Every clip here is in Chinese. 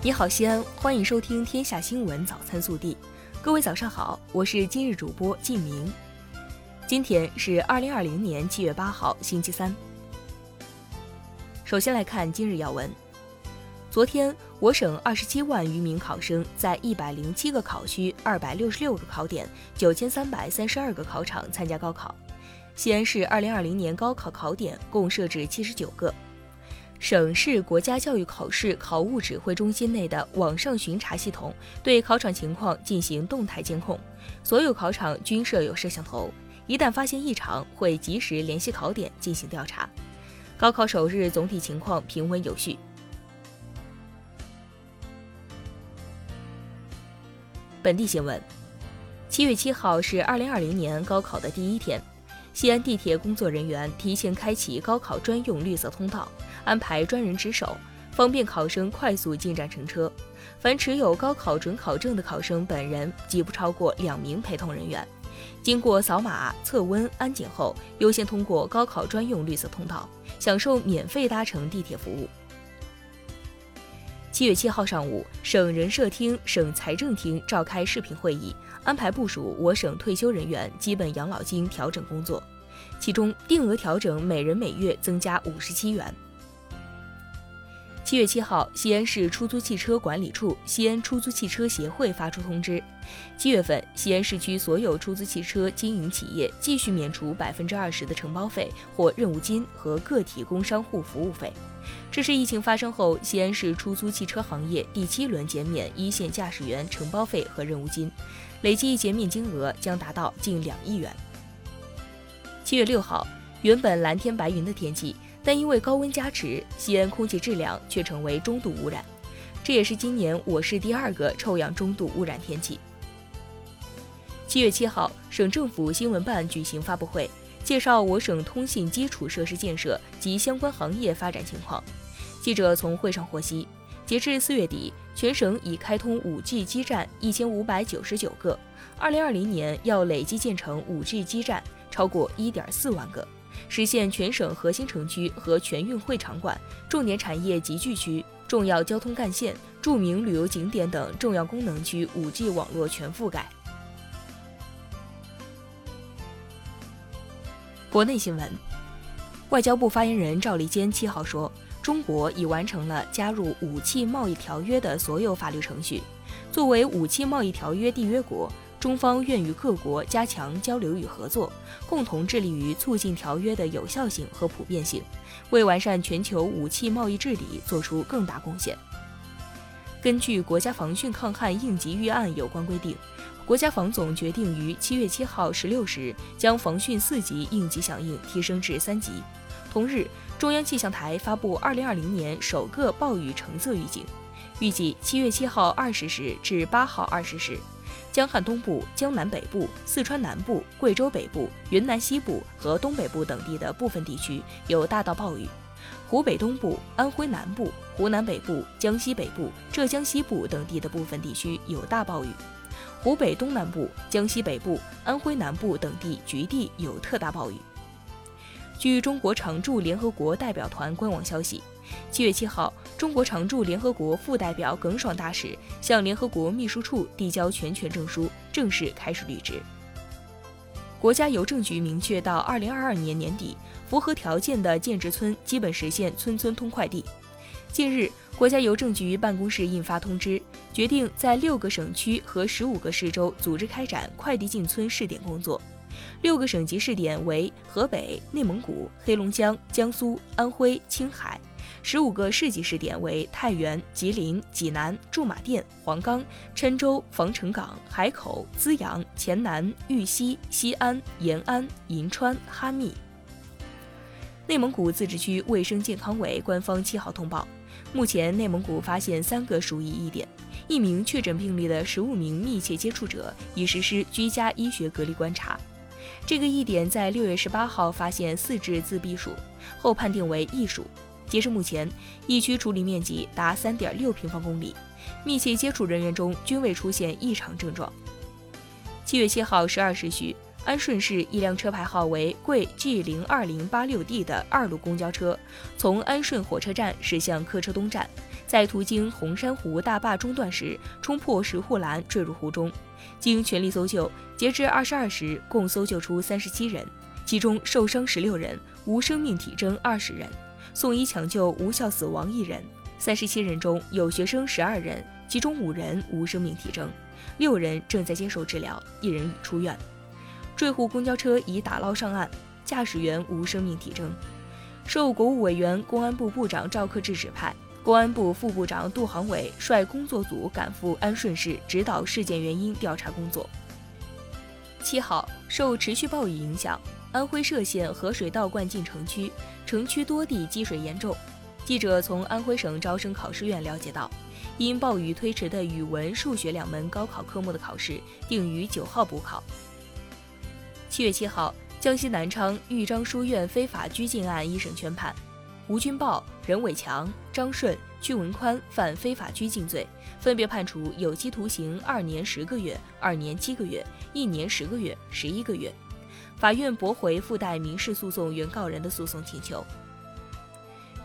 你好，西安，欢迎收听《天下新闻早餐速递》。各位早上好，我是今日主播靳明。今天是二零二零年七月八号，星期三。首先来看今日要闻。昨天，我省二十七万余名考生在一百零七个考区、二百六十六个考点、九千三百三十二个考场参加高考。西安市二零二零年高考考点共设置七十九个。省市国家教育考试考务指挥中心内的网上巡查系统对考场情况进行动态监控，所有考场均设有摄像头，一旦发现异常，会及时联系考点进行调查。高考首日总体情况平稳有序。本地新闻：七月七号是二零二零年高考的第一天，西安地铁工作人员提前开启高考专用绿色通道。安排专人值守，方便考生快速进站乘车。凡持有高考准考证的考生本人及不超过两名陪同人员，经过扫码测温安检后，优先通过高考专用绿色通道，享受免费搭乘地铁服务。七月七号上午，省人社厅、省财政厅召开视频会议，安排部署我省退休人员基本养老金调整工作，其中定额调整每人每月增加五十七元。七月七号，西安市出租汽车管理处、西安出租汽车协会发出通知：七月份，西安市区所有出租汽车经营企业继续免除百分之二十的承包费或任务金和个体工商户服务费。这是疫情发生后，西安市出租汽车行业第七轮减免一线驾驶员承包费和任务金，累计减免金额将达到近两亿元。七月六号，原本蓝天白云的天气。但因为高温加持，西安空气质量却成为中度污染，这也是今年我市第二个臭氧中度污染天气。七月七号，省政府新闻办举行发布会，介绍我省通信基础设施建设及相关行业发展情况。记者从会上获悉，截至四月底，全省已开通 5G 基站一千五百九十九个，二零二零年要累计建成 5G 基站超过一点四万个。实现全省核心城区和全运会场馆、重点产业集聚区、重要交通干线、著名旅游景点等重要功能区 5G 网络全覆盖。国内新闻，外交部发言人赵立坚七号说，中国已完成了加入武器贸易条约的所有法律程序，作为武器贸易条约缔约国。中方愿与各国加强交流与合作，共同致力于促进条约的有效性和普遍性，为完善全球武器贸易治理作出更大贡献。根据国家防汛抗旱应急预案有关规定，国家防总决定于七月七号十六时将防汛四级应急响应提升至三级。同日，中央气象台发布二零二零年首个暴雨橙色预警，预计七月七号二十时至八号二十时。江汉东部、江南北部、四川南部、贵州北部、云南西部和东北部等地的部分地区有大到暴雨；湖北东部、安徽南部、湖南北部、江西北部、浙江西部等地的部分地区有大暴雨；湖北东南部、江西北部、安徽南部等地局地有特大暴雨。据中国常驻联合国代表团官网消息。七月七号，中国常驻联合国副代表耿爽大使向联合国秘书处递交全权证书，正式开始履职。国家邮政局明确，到二零二二年年底，符合条件的建制村基本实现村村通快递。近日，国家邮政局办公室印发通知，决定在六个省区和十五个市州组织开展快递进村试点工作。六个省级试点为河北、内蒙古、黑龙江、江苏、安徽、青海。十五个市级试点为太原、吉林、济南、驻马店、黄冈、郴州、防城港、海口、资阳、黔南、玉溪、西安、延安、银川、哈密。内蒙古自治区卫生健康委官方七号通报，目前内蒙古发现三个鼠疫疫点，一名确诊病例的十五名密切接触者已实施居家医学隔离观察。这个疫点在六月十八号发现四只自闭鼠，后判定为异鼠。截至目前，疫区处理面积达三点六平方公里，密切接触人员中均未出现异常症状。七月七号十二时许，安顺市一辆车牌号为贵 G 零二零八六 D 的二路公交车从安顺火车站驶向客车东站，在途经红山湖大坝中段时冲破石护栏坠入湖中，经全力搜救，截至二十二时共搜救出三十七人，其中受伤十六人，无生命体征二十人，送医抢救无效死亡一人。三十七人中有学生十二人，其中五人无生命体征，六人正在接受治疗，一人已出院。坠湖公交车已打捞上岸，驾驶员无生命体征。受国务委员、公安部部长赵克志指派，公安部副部长杜航伟率工作组赶赴安顺市指导事件原因调查工作。七号，受持续暴雨影响，安徽歙县河水倒灌进城区，城区多地积水严重。记者从安徽省招生考试院了解到，因暴雨推迟的语文、数学两门高考科目的考试定于九号补考。七月七号，江西南昌豫章书院非法拘禁案一审宣判，吴军豹、任伟强、张顺、屈文宽犯非法拘禁罪，分别判处有期徒刑二年十个月、二年七个月、一年十个月、十一个月。法院驳回附带民事诉讼原告人的诉讼请求。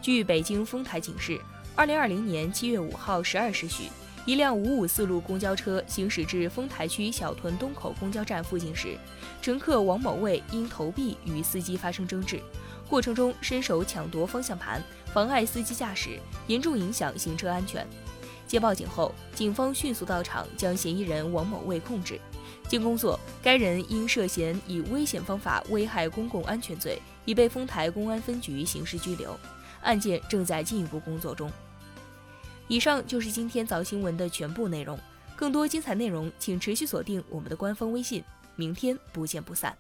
据北京丰台警示，二零二零年七月五号十二时许，一辆五五四路公交车行驶至丰台区小屯东口公交站附近时，乘客王某卫因投币与司机发生争执，过程中伸手抢夺方向盘，妨碍司机驾驶，严重影响行车安全。接报警后，警方迅速到场将嫌疑人王某卫控制。经工作，该人因涉嫌以危险方法危害公共安全罪，已被丰台公安分局刑事拘留。案件正在进一步工作中。以上就是今天早新闻的全部内容，更多精彩内容请持续锁定我们的官方微信。明天不见不散。